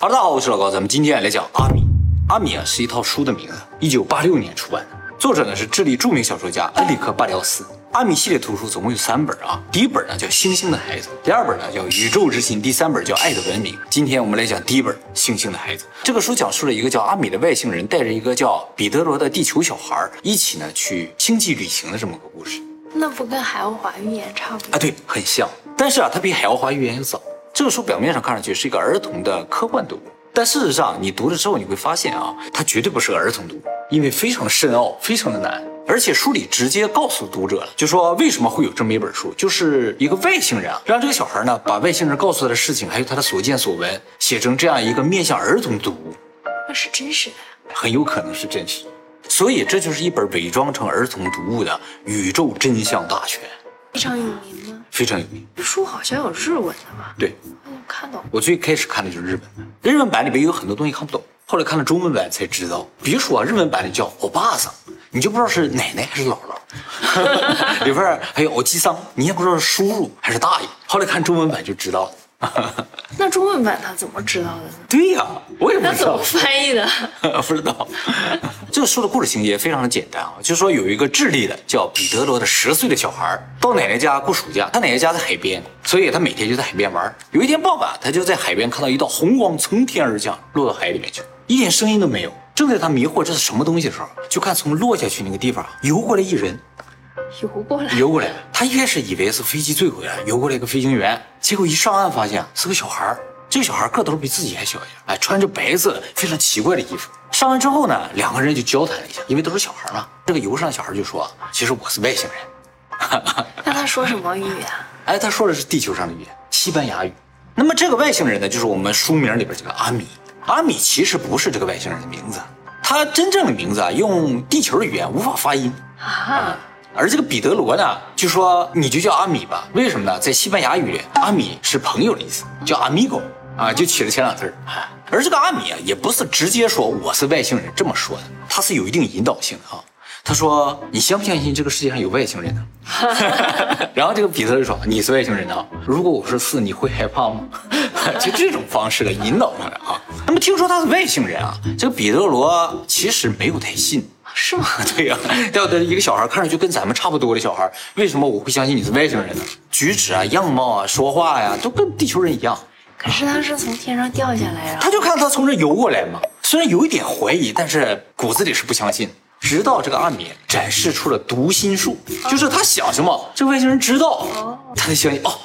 哈喽，大家好，我是老高，咱们今天来讲阿米。阿米啊是一套书的名字，一九八六年出版的，作者呢是智利著名小说家恩里克巴廖斯。阿米系列图书总共有三本啊，第一本呢叫《星星的孩子》，第二本呢叫《宇宙之心》，第三本叫《爱的文明》。今天我们来讲第一本《星星的孩子》。这个书讲述了一个叫阿米的外星人带着一个叫彼得罗的地球小孩一起呢去星际旅行的这么个故事。那不跟海奥华预言差不多啊？对，很像，但是啊，它比海奥华预言要早。这个书表面上看上去是一个儿童的科幻读物，但事实上你读了之后你会发现啊，它绝对不是个儿童读物，因为非常的深奥，非常的难。而且书里直接告诉读者了，就说为什么会有这么一本书，就是一个外星人啊，让这个小孩呢把外星人告诉他的事情，还有他的所见所闻，写成这样一个面向儿童读物。那是真实的呀？很有可能是真实。所以这就是一本伪装成儿童读物的宇宙真相大全。非常有名吗？非常有名。书好像有日文的吧？对，我看到。我最开始看的就是日本版，日文版里边有很多东西看不懂，后来看了中文版才知道。比如说啊，日文版里叫欧巴桑。你就不知道是奶奶还是姥姥，里边还有欧吉桑，你也不知道是叔叔还是大爷。后来看中文版就知道了。那中文版他怎么知道的呢？对呀，我也不知道。他怎么翻译的？不知道。这个书的故事情节非常的简单啊，就是说有一个智利的叫彼得罗的十岁的小孩到奶奶家过暑假，他奶奶家在海边，所以他每天就在海边玩。有一天傍晚，他就在海边看到一道红光从天而降，落到海里面去，一点声音都没有。正在他迷惑这是什么东西的时候，就看从落下去那个地方游过来一人，游过来，游过来。他一开始以为是飞机坠毁了，游过来一个飞行员，结果一上岸发现是个小孩这个小孩个头比自己还小一点，哎，穿着白色非常奇怪的衣服。上岸之后呢，两个人就交谈了一下，因为都是小孩嘛。这个游上的小孩就说：“其实我是外星人。”那他说什么语啊？哎，他说的是地球上的语言，西班牙语。那么这个外星人呢，就是我们书名里边这个阿米。阿米其实不是这个外星人的名字，他真正的名字啊，用地球的语言无法发音啊。而这个彼得罗呢，就说你就叫阿米吧，为什么呢？在西班牙语，阿米是朋友的意思，叫 amigo 啊，就起了前两字儿。而这个阿米啊，也不是直接说我是外星人这么说的，他是有一定引导性的啊。他说：“你相不相信这个世界上有外星人呢？” 然后这个彼得就说：“你是外星人呢？如果我说是，你会害怕吗？” 就这种方式来引导上来啊。那么听说他是外星人啊，这个彼得罗其实没有太信，是吗？对呀，要的一个小孩看上去跟咱们差不多的小孩，为什么我会相信你是外星人呢？举止啊、样貌啊、说话呀，都跟地球人一样。可是他是从天上掉下来的，他就看他从这游过来嘛。虽然有一点怀疑，但是骨子里是不相信。直到这个阿米展示出了读心术，就是他想什么，这个外星人知道，他才相信哦，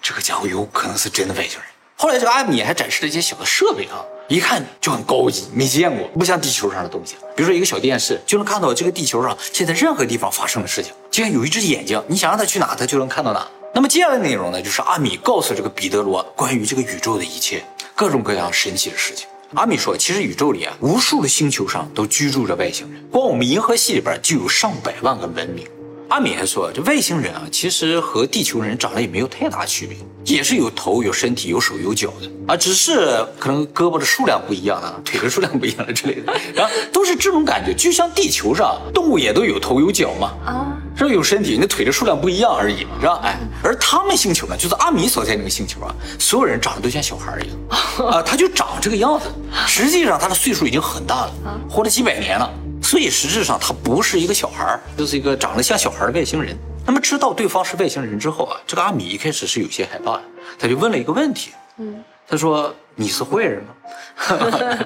这个家伙有可能是真的外星人。后来这个阿米还展示了一些小的设备啊，一看就很高级，没见过，不像地球上的东西。比如说一个小电视，就能看到这个地球上现在任何地方发生的事情，就像有一只眼睛，你想让它去哪，它就能看到哪。那么接下来的内容呢，就是阿米告诉这个彼得罗关于这个宇宙的一切，各种各样神奇的事情。阿米说：“其实宇宙里啊，无数的星球上都居住着外星人，光我们银河系里边就有上百万个文明。”阿米还说：“这外星人啊，其实和地球人长得也没有太大区别，也是有头、有身体、有手、有脚的啊，只是可能胳膊的数量不一样啊，腿的数量不一样了之类的，然后都是这种感觉，就像地球上动物也都有头有脚嘛啊。”是有身体，那腿的数量不一样而已，是吧？哎，而他们星球呢，就是阿米所在那个星球啊，所有人长得都像小孩一样 啊，他就长这个样子。实际上他的岁数已经很大了，活了几百年了，所以实质上他不是一个小孩，就是一个长得像小孩的外星人。那么知道对方是外星人之后啊，这个阿米一开始是有些害怕的，他就问了一个问题，嗯，他说：“你是坏人吗？”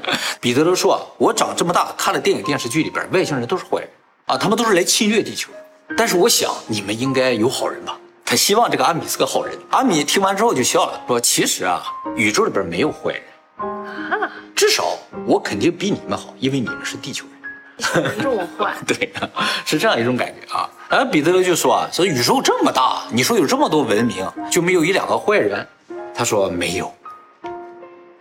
彼得罗说：“啊我长这么大看了电影电视剧里边，外星人都是坏人啊，他们都是来侵略地球。”但是我想你们应该有好人吧？他希望这个阿米是个好人。阿米听完之后就笑了，说：“其实啊，宇宙里边没有坏人啊，至少我肯定比你们好，因为你们是地球人。”这么坏？对，是这样一种感觉啊。而彼得罗就说啊：“说宇宙这么大，你说有这么多文明，就没有一两个坏人？”他说：“没有。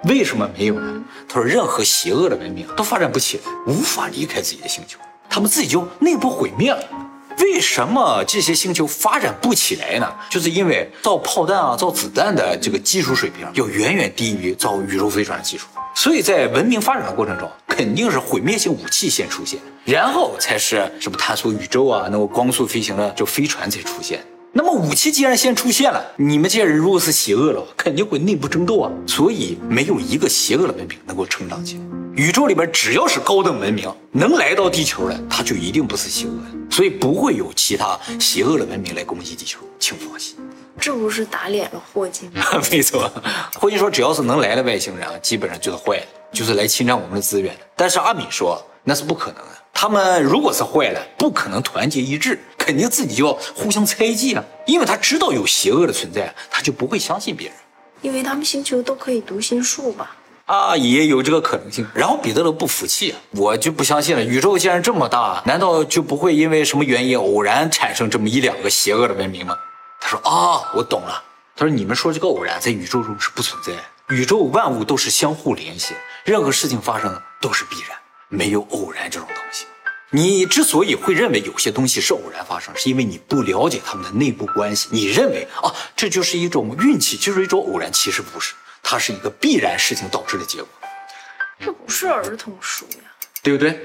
为什么没有呢？他说任何邪恶的文明都发展不起来，无法离开自己的星球，他们自己就内部毁灭了。”为什么这些星球发展不起来呢？就是因为造炮弹啊、造子弹的这个技术水平要远远低于造宇宙飞船的技术，所以在文明发展的过程中，肯定是毁灭性武器先出现，然后才是什么探索宇宙啊、能够光速飞行的这飞船才出现。那么武器既然先出现了，你们这些人如果是邪恶的话，肯定会内部争斗啊。所以没有一个邪恶的文明能够成长起来。宇宙里边只要是高等文明能来到地球的，它就一定不是邪恶的，所以不会有其他邪恶的文明来攻击地球，请放心。这不是打脸了霍金吗？没错，霍金说只要是能来的外星人啊，基本上就是坏的，就是来侵占我们的资源的。但是阿米说那是不可能的，他们如果是坏了，不可能团结一致，肯定自己就要互相猜忌啊，因为他知道有邪恶的存在，他就不会相信别人。因为他们星球都可以读心术吧？啊，也有这个可能性。然后彼得罗不服气啊，我就不相信了。宇宙既然这么大，难道就不会因为什么原因偶然产生这么一两个邪恶的文明吗？他说啊，我懂了。他说你们说这个偶然在宇宙中是不存在，宇宙万物都是相互联系，任何事情发生都是必然，没有偶然这种东西。你之所以会认为有些东西是偶然发生，是因为你不了解他们的内部关系。你认为啊，这就是一种运气，就是一种偶然，其实不是。它是一个必然事情导致的结果，这不是儿童书呀，对不对？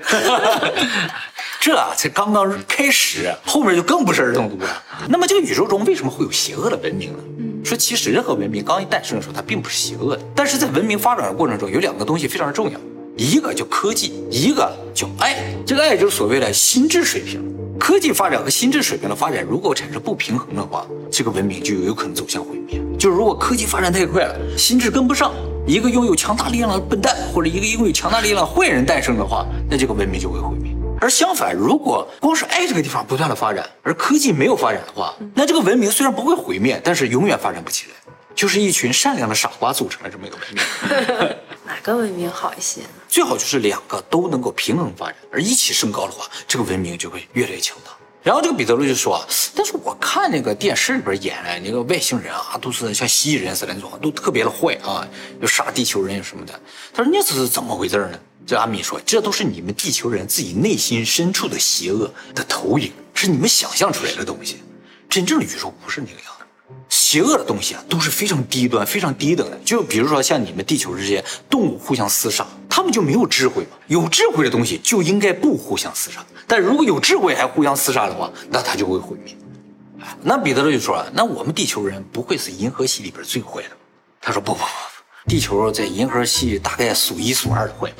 这才刚刚开始，后面就更不是儿童读了。那么这个宇宙中为什么会有邪恶的文明呢？说其实任何文明刚一诞生的时候，它并不是邪恶的，但是在文明发展的过程中，有两个东西非常重要，一个叫科技，一个叫爱。这个爱就是所谓的心智水平。科技发展和心智水平的发展如果产生不平衡的话，这个文明就有可能走向毁灭。就是如果科技发展太快了，心智跟不上，一个拥有强大力量的笨蛋或者一个拥有强大力量的坏人诞生的话，那这个文明就会毁灭。而相反，如果光是爱这个地方不断的发展，而科技没有发展的话，那这个文明虽然不会毁灭，但是永远发展不起来，就是一群善良的傻瓜组成了这么一个文明。哪个文明好一些呢？最好就是两个都能够平衡发展，而一起升高的话，这个文明就会越来越强大。然后这个彼得罗就说啊：“但是我看那个电视里边演的那个外星人啊，都是像蜥蜴人似的那种，都特别的坏啊，又杀地球人什么的。”他说：“那这是怎么回事呢？”这阿米说：“这都是你们地球人自己内心深处的邪恶的投影，是你们想象出来的东西。真正的宇宙不是那个。”邪恶的东西啊，都是非常低端、非常低等的。就比如说像你们地球这些动物互相厮杀，他们就没有智慧吗？有智慧的东西就应该不互相厮杀。但如果有智慧还互相厮杀的话，那它就会毁灭。那彼得罗就说：“那我们地球人不会是银河系里边最坏的？”他说：“不不不。”地球在银河系大概数一数二的坏，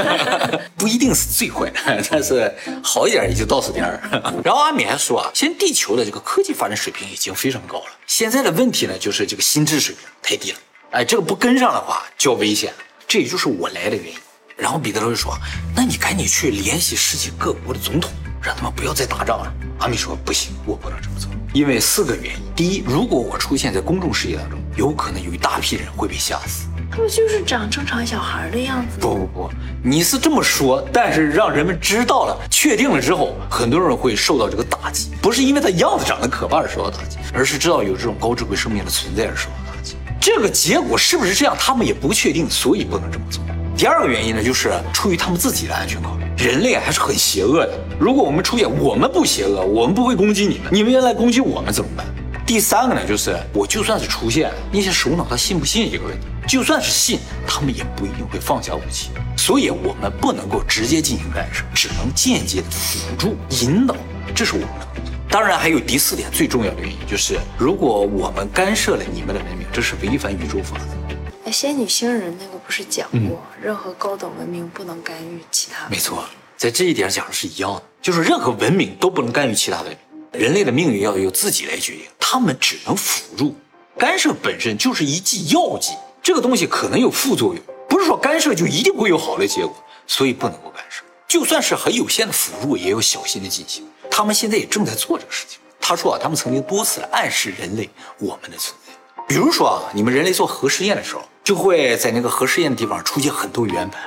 不一定是最坏，但是好一点也就倒数第二。然后阿米还说啊，现在地球的这个科技发展水平已经非常高了，现在的问题呢就是这个心智水平太低了，哎，这个不跟上的话就要危险了，这也就是我来的原因。然后彼得罗就说，那你赶紧去联系世界各国的总统，让他们不要再打仗了。阿米说不行，我不能这么做。因为四个原因：第一，如果我出现在公众视野当中，有可能有一大批人会被吓死。他们就是长正常小孩的样子？不不不，你是这么说，但是让人们知道了、确定了之后，很多人会受到这个打击。不是因为他样子长得可怕而受到打击，而是知道有这种高智慧生命的存在而受到打击。这个结果是不是这样，他们也不确定，所以不能这么做。第二个原因呢，就是出于他们自己的安全考虑。人类还是很邪恶的。如果我们出现，我们不邪恶，我们不会攻击你们，你们要来攻击我们怎么办？第三个呢，就是我就算是出现，那些首脑他信不信这个问题？就算是信，他们也不一定会放下武器。所以，我们不能够直接进行干涉，只能间接的辅助、引导，这是我们的工作。当然，还有第四点最重要的原因，就是如果我们干涉了你们的文明，这是违反宇宙法则。仙女星人那个不是讲过，任何高等文明不能干预其他。没错，在这一点讲的是一样的，就是任何文明都不能干预其他文明，人类的命运要由自己来决定，他们只能辅助。干涉本身就是一剂药剂，这个东西可能有副作用，不是说干涉就一定会有好的结果，所以不能够干涉。就算是很有限的辅助，也要小心的进行。他们现在也正在做这个事情。他说啊，他们曾经多次暗示人类我们的存在，比如说啊，你们人类做核实验的时候。就会在那个核试验的地方出现很多圆盘。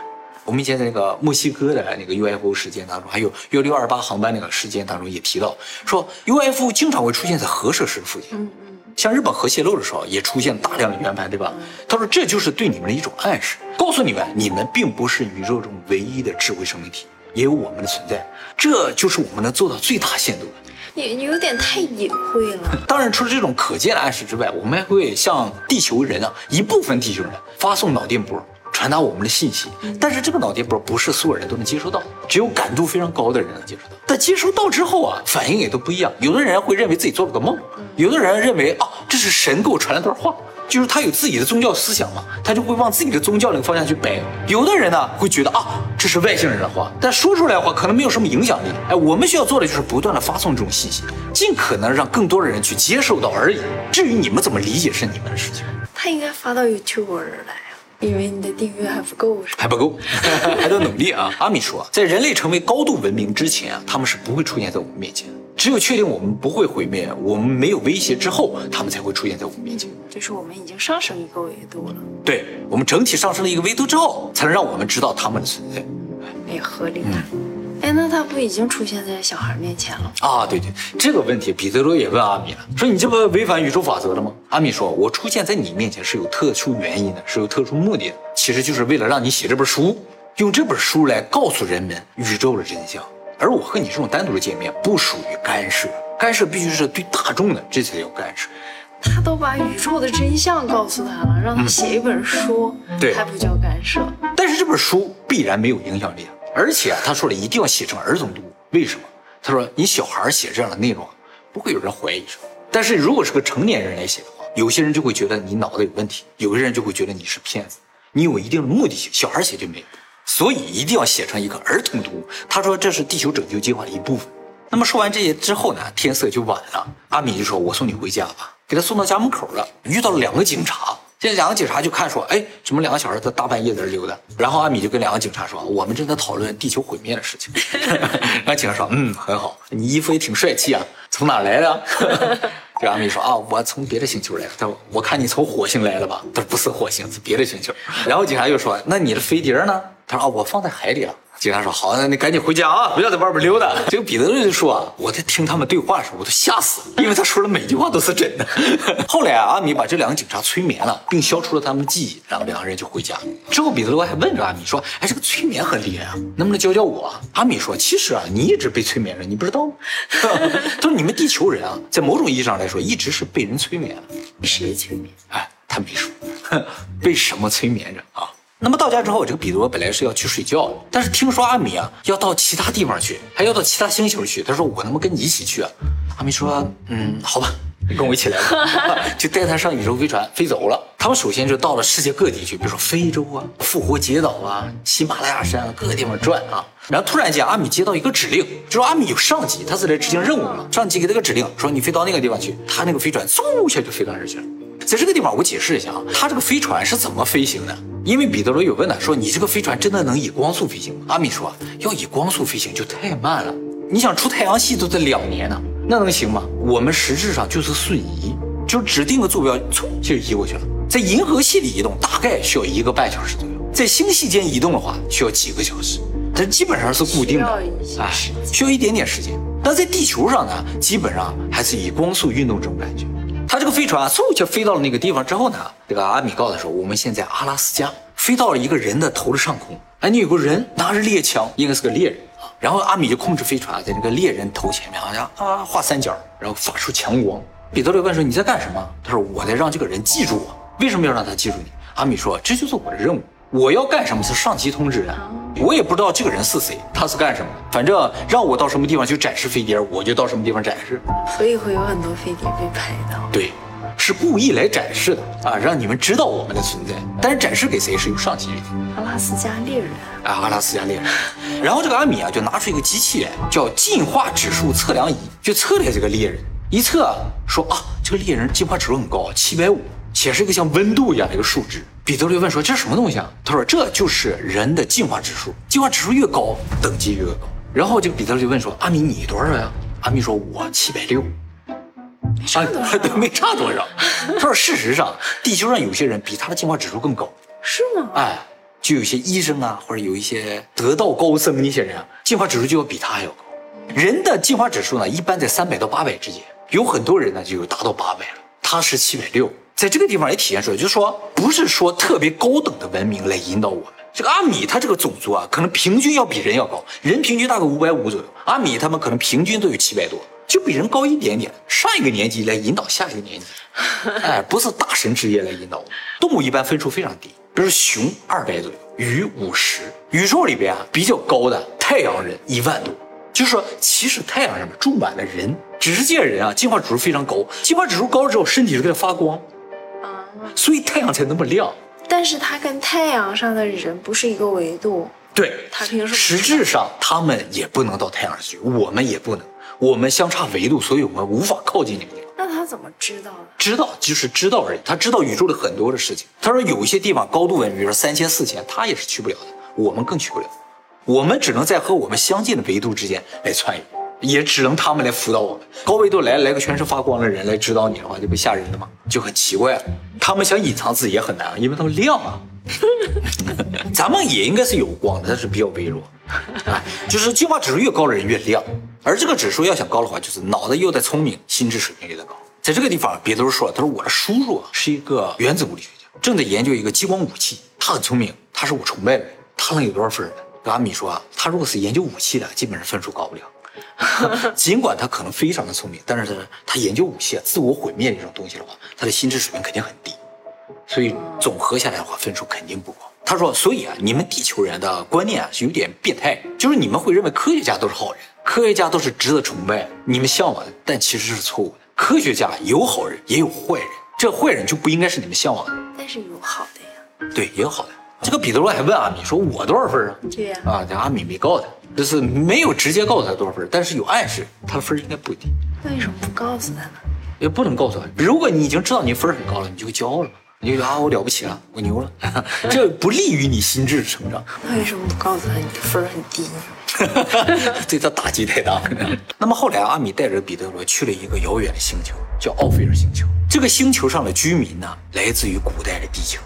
我们以前在那个墨西哥的那个 UFO 事件当中，还有幺六二八航班那个事件当中也提到，说 UFO 经常会出现在核设施附近。像日本核泄漏的时候也出现大量的圆盘，对吧？他说这就是对你们的一种暗示，告诉你们你们并不是宇宙中唯一的智慧生命体，也有我们的存在。这就是我们能做到最大限度的。你你有点太隐晦了。当然，除了这种可见的暗示之外，我们还会向地球人啊一部分地球人发送脑电波，传传达我们的信息。但是这个脑电波不是所有人都能接收到，只有感度非常高的人能接收到。但接收到之后啊，反应也都不一样。有的人会认为自己做了个梦，有的人认为啊，这是神给我传了段话。就是他有自己的宗教思想嘛，他就会往自己的宗教那个方向去摆。有的人呢会觉得啊，这是外星人的话，但说出来的话可能没有什么影响力。哎，我们需要做的就是不断的发送这种信息，尽可能让更多的人去接受到而已。至于你们怎么理解是你们的事情。他应该发到 YouTube 来，因为你的订阅还不够，还不够，还得努力啊。阿米说，在人类成为高度文明之前啊，他们是不会出现在我们面前。只有确定我们不会毁灭，我们没有威胁之后，他们才会出现在我们面前。就是我们已经上升一个维度了。对，我们整体上升了一个维度之后，才能让我们知道他们的存在。也合理。哎，那他不已经出现在小孩面前了？啊，对对，这个问题彼得罗也问阿米了，说你这不违反宇宙法则了吗？阿米说，我出现在你面前是有特殊原因的，是有特殊目的的，其实就是为了让你写这本书，用这本书来告诉人们宇宙的真相。而我和你这种单独的见面不属于干涉，干涉必须是对大众的，这才叫干涉。他都把宇宙的真相告诉他了，让他写一本书，对，还不叫干涉。但是这本书必然没有影响力，而且他说了一定要写成儿童读物，为什么？他说你小孩写这样的内容，不会有人怀疑。但是如果是个成年人来写的话，有些人就会觉得你脑子有问题，有些人就会觉得你是骗子，你有一定的目的性。小孩写就没有。所以一定要写成一个儿童读物。他说这是地球拯救计划的一部分。那么说完这些之后呢，天色就晚了。阿米就说：“我送你回家吧。”给他送到家门口了，遇到了两个警察。现在两个警察就看说：“哎，怎么两个小孩在大半夜在这溜达？”然后阿米就跟两个警察说：“我们正在讨论地球毁灭的事情。”然后警察说：“嗯，很好，你衣服也挺帅气啊，从哪来的？” 这阿米说：“啊，我从别的星球来的。”他说：“我看你从火星来的吧？”他说：“不是火星，是别的星球。”然后警察又说：“那你的飞碟呢？”他说啊，我放在海里了。警察说好，那你赶紧回家啊，不要在外边溜达。这个彼得就说啊，我在听他们对话的时候，我都吓死了，因为他说的每句话都是真的。后来啊，阿米把这两个警察催眠了，并消除了他们的记忆，然后两个人就回家。之后彼得罗还问着阿米说，哎，这个催眠很厉害啊，能不能教教我？阿米说，其实啊，你一直被催眠着，你不知道吗？他说你们地球人啊，在某种意义上来说，一直是被人催眠。谁催眠？哎，他没说，被什么催眠着啊？那么到家之后，这个彼得罗本来是要去睡觉的，但是听说阿米啊要到其他地方去，还要到其他星球去。他说：“我能不能跟你一起去啊？”阿米说：“嗯，好吧，你跟我一起来吧。”就带他上宇宙飞船飞走了。他们首先就到了世界各地去，比如说非洲啊、复活节岛啊、喜马拉雅山啊，各个地方转啊。然后突然间，阿米接到一个指令，就说阿米有上级，他是来执行任务嘛。上级给他个指令，说你飞到那个地方去。他那个飞船嗖一下就飞到那儿去了。在这个地方，我解释一下啊，它这个飞船是怎么飞行的？因为彼得罗有问呢，说你这个飞船真的能以光速飞行吗？阿米说，要以光速飞行就太慢了。你想出太阳系都得两年呢，那能行吗？我们实质上就是瞬移，就指定个坐标，嗖就移过去了。在银河系里移动大概需要一个半小时左右，在星系间移动的话需要几个小时，它基本上是固定的，哎，需要一点点时间。但在地球上呢，基本上还是以光速运动这种感觉。他这个飞船嗖就飞到了那个地方之后呢，这个阿米告诉他说，我们现在阿拉斯加飞到了一个人的头的上空，哎，你有个人拿着猎枪，应该是个猎人。然后阿米就控制飞船在那个猎人头前面，好像啊画三角，然后发出强光。彼得罗问说你在干什么？他说我在让这个人记住我。为什么要让他记住你？阿米说这就是我的任务，我要干什么是上级通知的，我也不知道这个人是谁，他是干什么的，反正让我到什么地方去展示飞碟，我就到什么地方展示。所以会有很多飞碟被拍到。对，是故意来展示的啊，让你们知道我们的存在。但是展示给谁是由上级决定。阿拉斯加猎人啊，阿拉斯加猎人。然后这个阿米啊，就拿出一个机器来，叫进化指数测量仪，就测量这个猎人。一测说啊，这个猎人进化指数很高，七百五，且是一个像温度一样的一个数值。彼得就问说这是什么东西啊？他说这就是人的进化指数，进化指数越高，等级越高。然后这个彼得就问说阿米你多少呀？阿米说我七百六。差多少？对，没差多少。他说：“事实上，地球上有些人比他的进化指数更高。是吗？哎，就有些医生啊，或者有一些得道高僧那些人啊，进化指数就要比他还要高。人的进化指数呢，一般在三百到八百之间，有很多人呢就有达到八百了。他是七百六，在这个地方也体现出来，就是说，不是说特别高等的文明来引导我们。这个阿米他这个种族啊，可能平均要比人要高，人平均大概五百五左右，阿米他们可能平均都有七百多。”就比人高一点点，上一个年级来引导下一个年级，哎，不是大神职业来引导。动物一般分数非常低，比如熊二百左右，鱼五十。宇宙里边啊比较高的太阳人一万多，就是说其实太阳上面住满了人，只是这些人啊进化指数非常高，进化指数高了之后身体就在发光，啊，所以太阳才那么亮。但是它跟太阳上的人不是一个维度，对，它凭什么？实质上他们也不能到太阳上去，我们也不能，我们相差维度，所以我们无法靠近那个地方。那他怎么知道的？知道就是知道而已，他知道宇宙的很多的事情。他说有一些地方高度文明，比如说三千、四千，他也是去不了的，我们更去不了。我们只能在和我们相近的维度之间来穿越，也只能他们来辅导我们。高维度来来个全身发光的人来指导你的话，就不吓人了吗，就很奇怪了。他们想隐藏自己也很难，因为他们亮啊。咱们也应该是有光的，但是比较微弱。啊，就是进化指数越高的人越亮，而这个指数要想高的话，就是脑袋又得聪明，心智水平也得高。在这个地方，别都说了，他说我的叔叔啊是一个原子物理学家，正在研究一个激光武器，他很聪明，他是我崇拜的人，他能有多少分呢？跟阿米说啊，他如果是研究武器的，基本上分数高不了。尽管他可能非常的聪明，但是他他研究武器啊，自我毁灭这种东西的话，他的心智水平肯定很低，所以总合下来的话，分数肯定不高。他说，所以啊，你们地球人的观念啊是有点变态，就是你们会认为科学家都是好人，科学家都是值得崇拜，你们向往的，但其实是错误的。科学家有好人，也有坏人，这坏人就不应该是你们向往的。但是有好的呀。对，也有好的。这个彼得罗还问阿米说：“我多少分啊？”对呀。啊，这阿米没告诉他，就是没有直接告诉他多少分，但是有暗示他的分应该不低。为什么不告诉他呢？也不能告诉他。如果你已经知道你分很高了，你就骄傲了，你就觉得啊我了不起了，我牛了，这不利于你心智成长。那为什么不告诉他你的分很低呢？对他打击太大。那么后来阿米带着彼得罗去了一个遥远的星球，叫奥菲尔星球。这个星球上的居民呢，来自于古代的地球。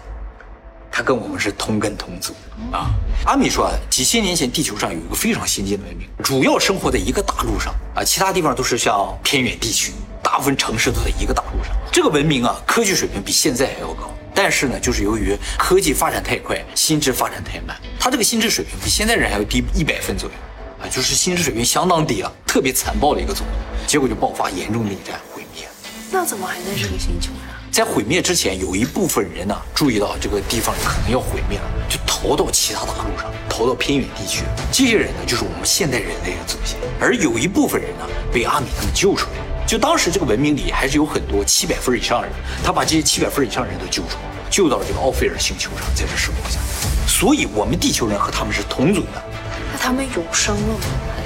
他跟我们是同根同祖啊！阿米说啊，几千年前地球上有一个非常先进的文明，主要生活在一个大陆上啊，其他地方都是像偏远地区，大部分城市都在一个大陆上。这个文明啊，科技水平比现在还要高，但是呢，就是由于科技发展太快，心智发展太慢，他这个心智水平比现在人还要低一百分左右啊，就是心智水平相当低啊，特别残暴的一个种族，结果就爆发严重的内战，毁灭。那怎么还在这个星球上？在毁灭之前，有一部分人呢注意到这个地方可能要毁灭了，就逃到其他大陆上，逃到偏远地区。这些人呢，就是我们现代人类的祖先。而有一部分人呢，被阿米他们救出来。就当时这个文明里还是有很多七百分以上的人，他把这些七百分以上的人都救出来，救到了这个奥菲尔星球上，在这生活下来。所以，我们地球人和他们是同族的。那他们永生了吗？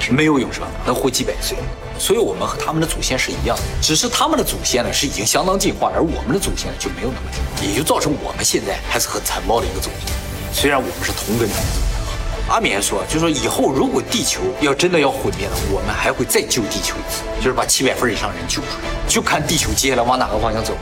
没有永生，能活几百岁。所以我们和他们的祖先是一样的，只是他们的祖先呢是已经相当进化，而我们的祖先就没有那么进化，也就造成我们现在还是很残暴的一个种族。虽然我们是同根同祖。阿米还说，就说以后如果地球要真的要毁灭了，我们还会再救地球一次，就是把七百分以上人救出来，就看地球接下来往哪个方向走。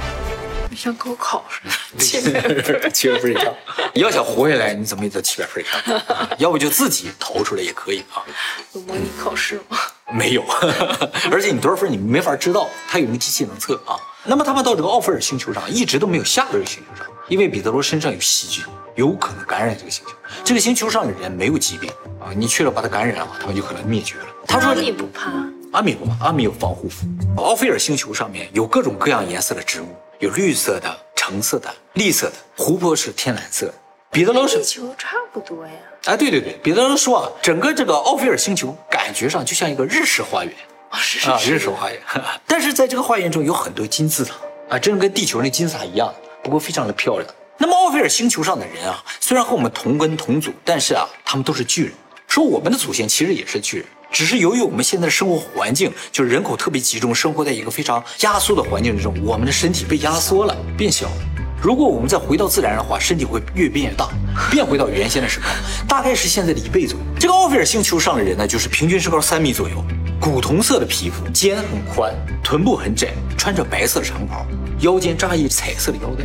像高考似的，七百分，七百分以上。你要想活下来，你怎么也得七百分以上，要不就自己逃出来也可以啊。有模拟考试吗？没有，而且你多少分你没法知道，它有那个机器能测啊。那么他们到这个奥菲尔星球上，一直都没有下到这个星球上，因为彼得罗身上有细菌，有可能感染这个星球。这个星球上的人没有疾病啊，你去了把他感染了，他们就可能灭绝了。他说你不怕？阿米不怕，阿米有防护服。奥菲尔星球上面有各种各样颜色的植物，有绿色的、橙色的、绿色的，湖泊是天蓝色。彼得罗是地球差不多呀。哎，对对对，彼得罗说啊，整个这个奥菲尔星球感觉上就像一个日式花园啊，是啊，日式花园。但是在这个花园中有很多金字塔啊，真的跟地球那金字塔一样，不过非常的漂亮。那么奥菲尔星球上的人啊，虽然和我们同根同祖，但是啊，他们都是巨人。说我们的祖先其实也是巨人。只是由于我们现在的生活环境，就是人口特别集中，生活在一个非常压缩的环境之中，我们的身体被压缩了，变小了。如果我们再回到自然的话，身体会越变越大，变回到原先的身高，大概是现在的一倍左右。这个奥菲尔星球上的人呢，就是平均身高三米左右，古铜色的皮肤，肩很宽，臀部很窄，穿着白色的长袍，腰间扎一彩色的腰带。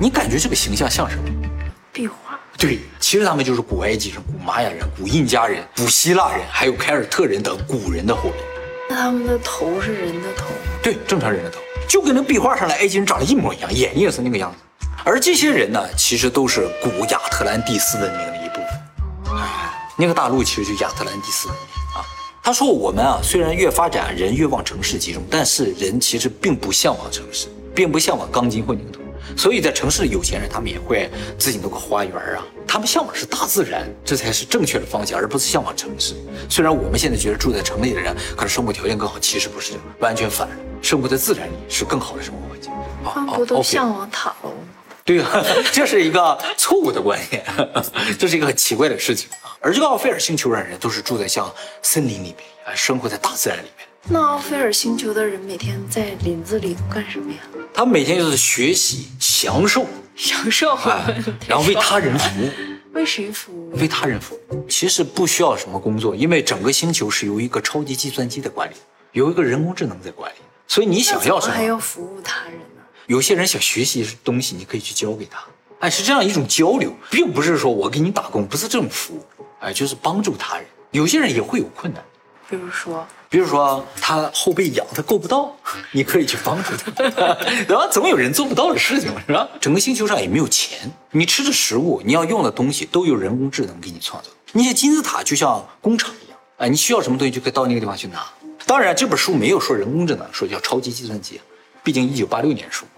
你感觉这个形象像什么？壁画。对，其实他们就是古埃及人、古玛雅人、古印加人、古希腊人，还有凯尔特人等古人的后人。那他们的头是人的头？对，正常人的头，就跟那壁画上的埃及人长得一模一样，眼睛也是那个样子。而这些人呢，其实都是古亚特兰蒂斯文明的一部分。哎，那个大陆其实就亚特兰蒂斯文明啊。他说我们啊，虽然越发展，人越往城市集中，但是人其实并不向往城市，并不向往钢筋混凝土。所以在城市的有钱人，他们也会自己弄个花园啊，他们向往是大自然，这才是正确的方向，而不是向往城市。虽然我们现在觉得住在城里的人可能生活条件更好，其实不是，完全反，生活在自然里是更好的生活环境。他们不都向往塔楼吗？对啊，这是一个错误的观念，这是一个很奇怪的事情啊。而这个奥菲尔星球上的人都是住在像森林里面啊，生活在大自然里面。那奥菲尔星球的人每天在林子里都干什么呀？他们每天就是学习、享受，享受，然后为他人服务。为谁服务？为他人服务。其实不需要什么工作，因为整个星球是由一个超级计算机在管理，由一个人工智能在管理。所以你想要什么？还要服务他人呢？有些人想学习东西，你可以去教给他。哎，是这样一种交流，并不是说我给你打工，不是这种服务。哎，就是帮助他人。有些人也会有困难，比如说，比如说他后背痒，他够不到，你可以去帮助他。对吧？总有人做不到的事情，是吧？整个星球上也没有钱，你吃的食物，你要用的东西，都由人工智能给你创造。那些金字塔就像工厂一样，哎，你需要什么东西就可以到那个地方去拿。当然，这本书没有说人工智能，说叫超级计算机，毕竟一九八六年书啊，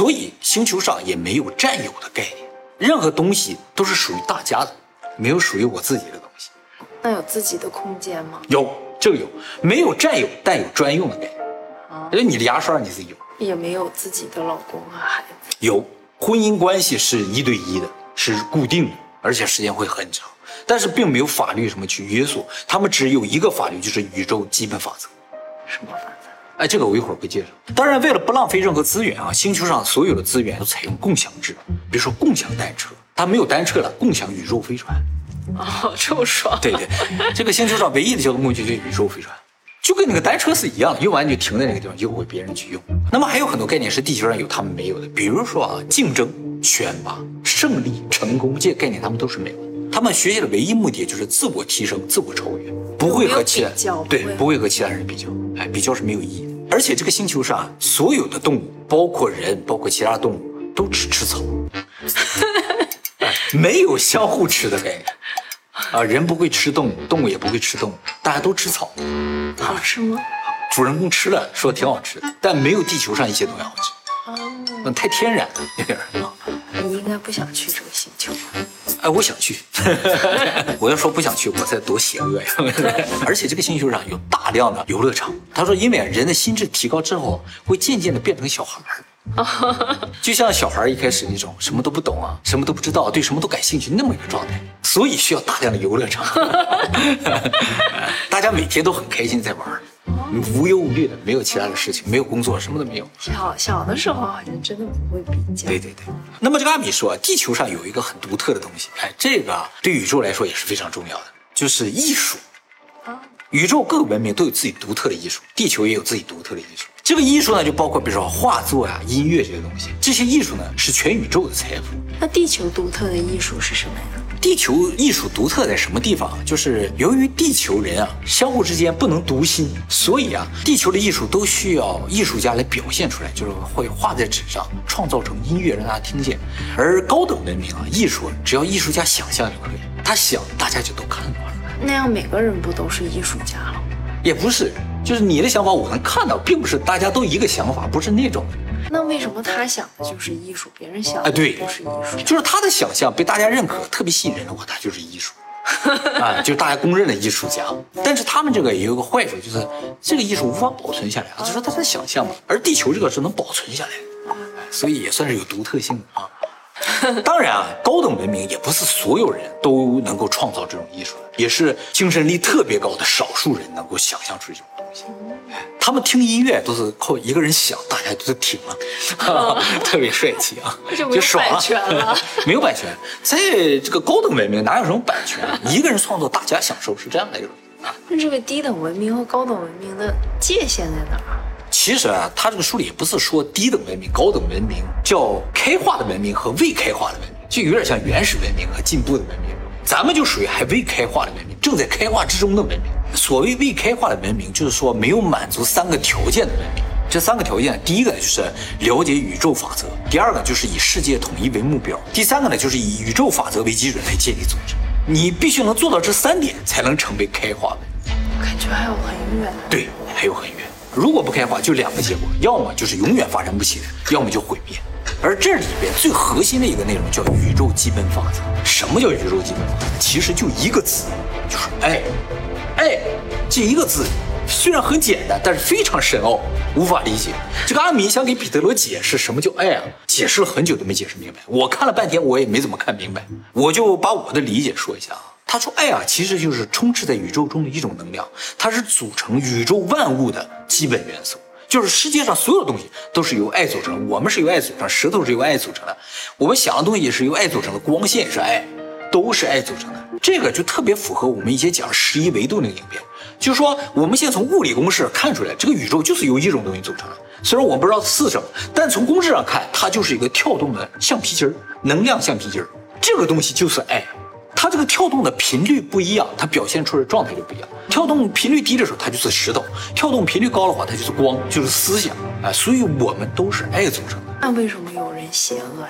所以星球上也没有占有的概念，任何东西都是属于大家的，没有属于我自己的东西。那有自己的空间吗？有，这个有，没有占有，但有专用的概念。啊，因为你的牙刷你自己有，也没有自己的老公和孩子。有，婚姻关系是一对一的，是固定的，而且时间会很长。但是并没有法律什么去约束，他们只有一个法律，就是宇宙基本法则。什么法则？哎，这个我一会儿会介绍。当然，为了不浪费任何资源啊，星球上所有的资源都采用共享制，比如说共享单车，它没有单车了，共享宇宙飞船。哦，这么爽。对对，这个星球上唯一的交通工具就是宇宙飞船，就跟那个单车是一样的，用完就停在那个地方，就会别人去用。那么还有很多概念是地球上有他们没有的，比如说啊，竞争、选拔、胜利、成功这些概念他们都是没有的。他们学习的唯一目的就是自我提升、自我超越，不会和其他对不会和其他人比较，哎，比较是没有意义的。而且这个星球上所有的动物，包括人，包括其他动物，都只吃草，没有相互吃的概念啊。人不会吃动物，动物也不会吃动物，大家都吃草。好吃吗？主人公吃了，说挺好吃的，但没有地球上一些东西好吃。哦，嗯，太天然了有点儿。你应该不想去这个星球。哎，我想去。我要说不想去，我才多邪恶呀！而且这个星球上有大量的游乐场。他说，因为人的心智提高之后，会渐渐的变成小孩儿，就像小孩一开始那种什么都不懂啊，什么都不知道，对什么都感兴趣那么一个状态。所以需要大量的游乐场，大家每天都很开心在玩。无忧无虑的，没有其他的事情，没有工作，什么都没有。小小的时候好像真的不会比较。对对对。那么这个阿米说，地球上有一个很独特的东西，哎，这个对宇宙来说也是非常重要的，就是艺术。啊。宇宙各个文明都有自己独特的艺术，地球也有自己独特的艺术。这个艺术呢，就包括比如说画作呀、音乐这些东西。这些艺术呢，是全宇宙的财富。那地球独特的艺术是什么呀？地球艺术独特在什么地方？就是由于地球人啊相互之间不能读心，所以啊地球的艺术都需要艺术家来表现出来，就是会画在纸上，创造成音乐让大家听见。而高等文明啊艺术，只要艺术家想象就可以，他想大家就都看到了。那样每个人不都是艺术家了？也不是，就是你的想法我能看到，并不是大家都一个想法，不是那种。那为什么他想的就是艺术，别人想的就是艺术？就是他的想象被大家认可，特别吸引人的话，他就是艺术，啊，就是大家公认的艺术家。但是他们这个也有个坏处，就是这个艺术无法保存下来，啊就是他的想象嘛。而地球这个是能保存下来的，所以也算是有独特性的啊。当然啊，高等文明也不是所有人都能够创造这种艺术的，也是精神力特别高的少数人能够想象出这种东西。他们听音乐都是靠一个人想，大家都听了，特别帅气啊，就爽了。没有版权，在这个高等文明哪有什么版权？一个人创作，大家享受，是这样的一种啊。那这个低等文明和高等文明的界限在哪儿？其实啊，他这个书里也不是说低等文明、高等文明，叫开化的文明和未开化的文明，就有点像原始文明和进步的文明。咱们就属于还未开化的文明，正在开化之中的文明。所谓未开化的文明，就是说没有满足三个条件的文明。这三个条件，第一个呢就是了解宇宙法则；第二个就是以世界统一为目标；第三个呢就是以宇宙法则为基准来建立组织。你必须能做到这三点，才能成为开化文明。感觉还有很远。对，还有很远。如果不开化，就两个结果：要么就是永远发展不起来，要么就毁灭。而这里边最核心的一个内容叫宇宙基本法则。什么叫宇宙基本法则？其实就一个字，就是爱。爱这一个字虽然很简单，但是非常深奥，无法理解。这个阿米想给彼得罗解释什么叫爱啊，解释了很久都没解释明白。我看了半天，我也没怎么看明白。我就把我的理解说一下啊。他说爱啊，其实就是充斥在宇宙中的一种能量，它是组成宇宙万物的基本元素。就是世界上所有的东西都是由爱组成，我们是由爱组成，石头是由爱组成的，我们想的东西也是由爱组成的，光线是爱，都是爱组成的。这个就特别符合我们以前讲十一维度那个影片，就是说我们现在从物理公式看出来，这个宇宙就是由一种东西组成的。虽然我不知道是什么，但从公式上看，它就是一个跳动的橡皮筋儿，能量橡皮筋儿。这个东西就是爱。它这个跳动的频率不一样，它表现出来的状态就不一样。跳动频率低的时候，它就是石头；跳动频率高的话，它就是光，就是思想。哎，所以我们都是爱组成的。那为什么有人邪恶呀？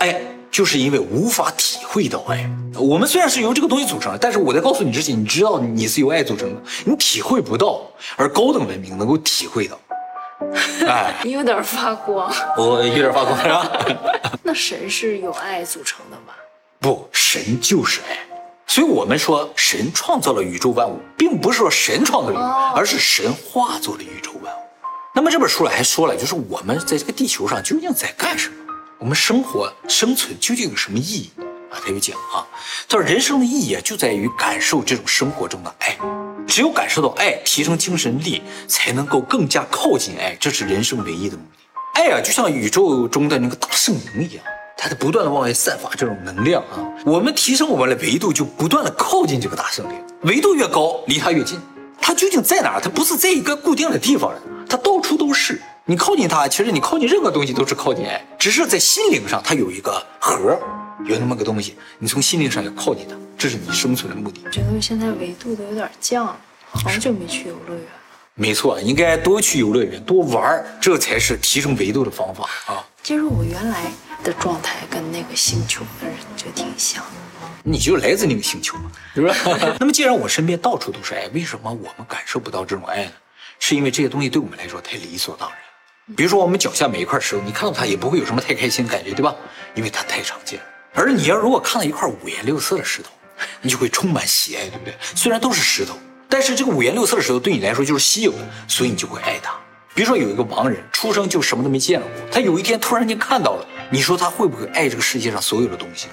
哎，就是因为无法体会到爱。我们虽然是由这个东西组成的，但是我在告诉你之前，你知道你是由爱组成的，你体会不到。而高等文明能够体会到。哎，你有点发光。我有点发光是吧？那神是由爱组成的吗？不，神就是爱，所以我们说神创造了宇宙万物，并不是说神创造了，而是神化作了宇宙万物。那么这本书里还说了，就是我们在这个地球上究竟在干什么？我们生活生存究竟有什么意义啊？他有讲啊，他说人生的意义就在于感受这种生活中的爱，只有感受到爱，提升精神力，才能够更加靠近爱，这是人生唯一的目的。爱啊，就像宇宙中的那个大圣灵一样。它在不断的往外散发这种能量啊，我们提升我们的维度，就不断的靠近这个大圣灵，维度越高，离它越近。它究竟在哪儿？它不是在一个固定的地方它到处都是。你靠近它，其实你靠近任何东西都是靠近爱，只是在心灵上它有一个核，有那么个东西，你从心灵上要靠近它，这是你生存的目的。觉得现在维度都有点降了，好久没去游乐园。没错，应该多去游乐园，多玩儿，这才是提升维度的方法啊。其实我原来的状态跟那个星球的人就挺像的，你就来自那个星球嘛，是不是？那么既然我身边到处都是爱，为什么我们感受不到这种爱呢？是因为这些东西对我们来说太理所当然。比如说我们脚下每一块石头，你看到它也不会有什么太开心的感觉，对吧？因为它太常见。而你要如果看到一块五颜六色的石头，你就会充满喜爱，对不对？虽然都是石头，但是这个五颜六色的石头对你来说就是稀有的，所以你就会爱它。比如说有一个盲人，出生就什么都没见过，他有一天突然间看到了，你说他会不会爱这个世界上所有的东西？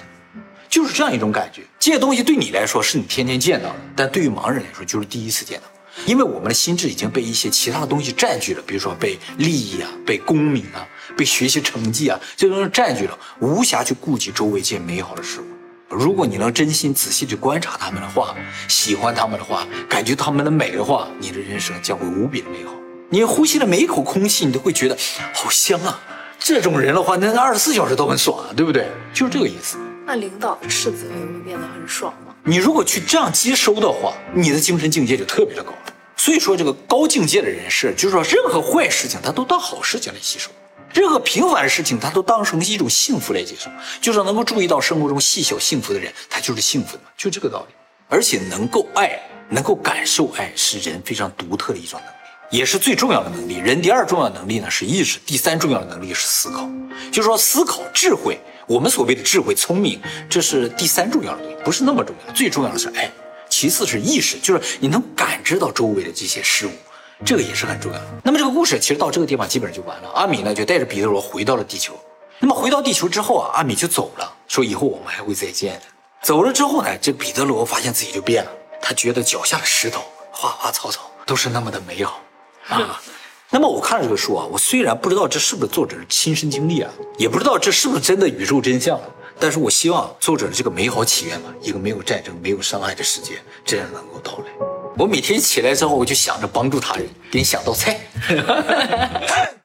就是这样一种感觉。这些东西对你来说是你天天见到的，但对于盲人来说就是第一次见到，因为我们的心智已经被一些其他的东西占据了，比如说被利益啊、被功名啊、被学习成绩啊这些东西占据了，无暇去顾及周围这些美好的事物。如果你能真心仔细去观察他们的话，喜欢他们的话，感觉他们的美的话，你的人生将会无比的美好。你呼吸的每一口空气，你都会觉得好香啊！这种人的话，那二十四小时都很爽啊，对不对？就是这个意思。那领导的斥责也会变得很爽吗？你如果去这样接收的话，你的精神境界就特别的高了。所以说，这个高境界的人士，就是说，任何坏事情他都当好事情来吸收，任何平凡的事情他都当成一种幸福来接受。就是能够注意到生活中细小幸福的人，他就是幸福的，就这个道理。而且能够爱，能够感受爱，是人非常独特的一种能力。也是最重要的能力。人第二重要能力呢是意识，第三重要的能力是思考。就是说，思考、智慧，我们所谓的智慧、聪明，这是第三重要的东西，不是那么重要。最重要的是爱，其次是意识，就是你能感知到周围的这些事物，这个也是很重要的。那么这个故事其实到这个地方基本上就完了。阿米呢就带着彼得罗回到了地球。那么回到地球之后啊，阿米就走了，说以后我们还会再见的。走了之后呢，这个彼得罗发现自己就变了，他觉得脚下的石头、花花草草都是那么的美好。啊，那么我看了这个书啊，我虽然不知道这是不是作者的亲身经历啊，也不知道这是不是真的宇宙真相，但是我希望作者的这个美好祈愿吧，一个没有战争、没有伤害的世界，真的能够到来。我每天起来之后，我就想着帮助他人，给你想道菜。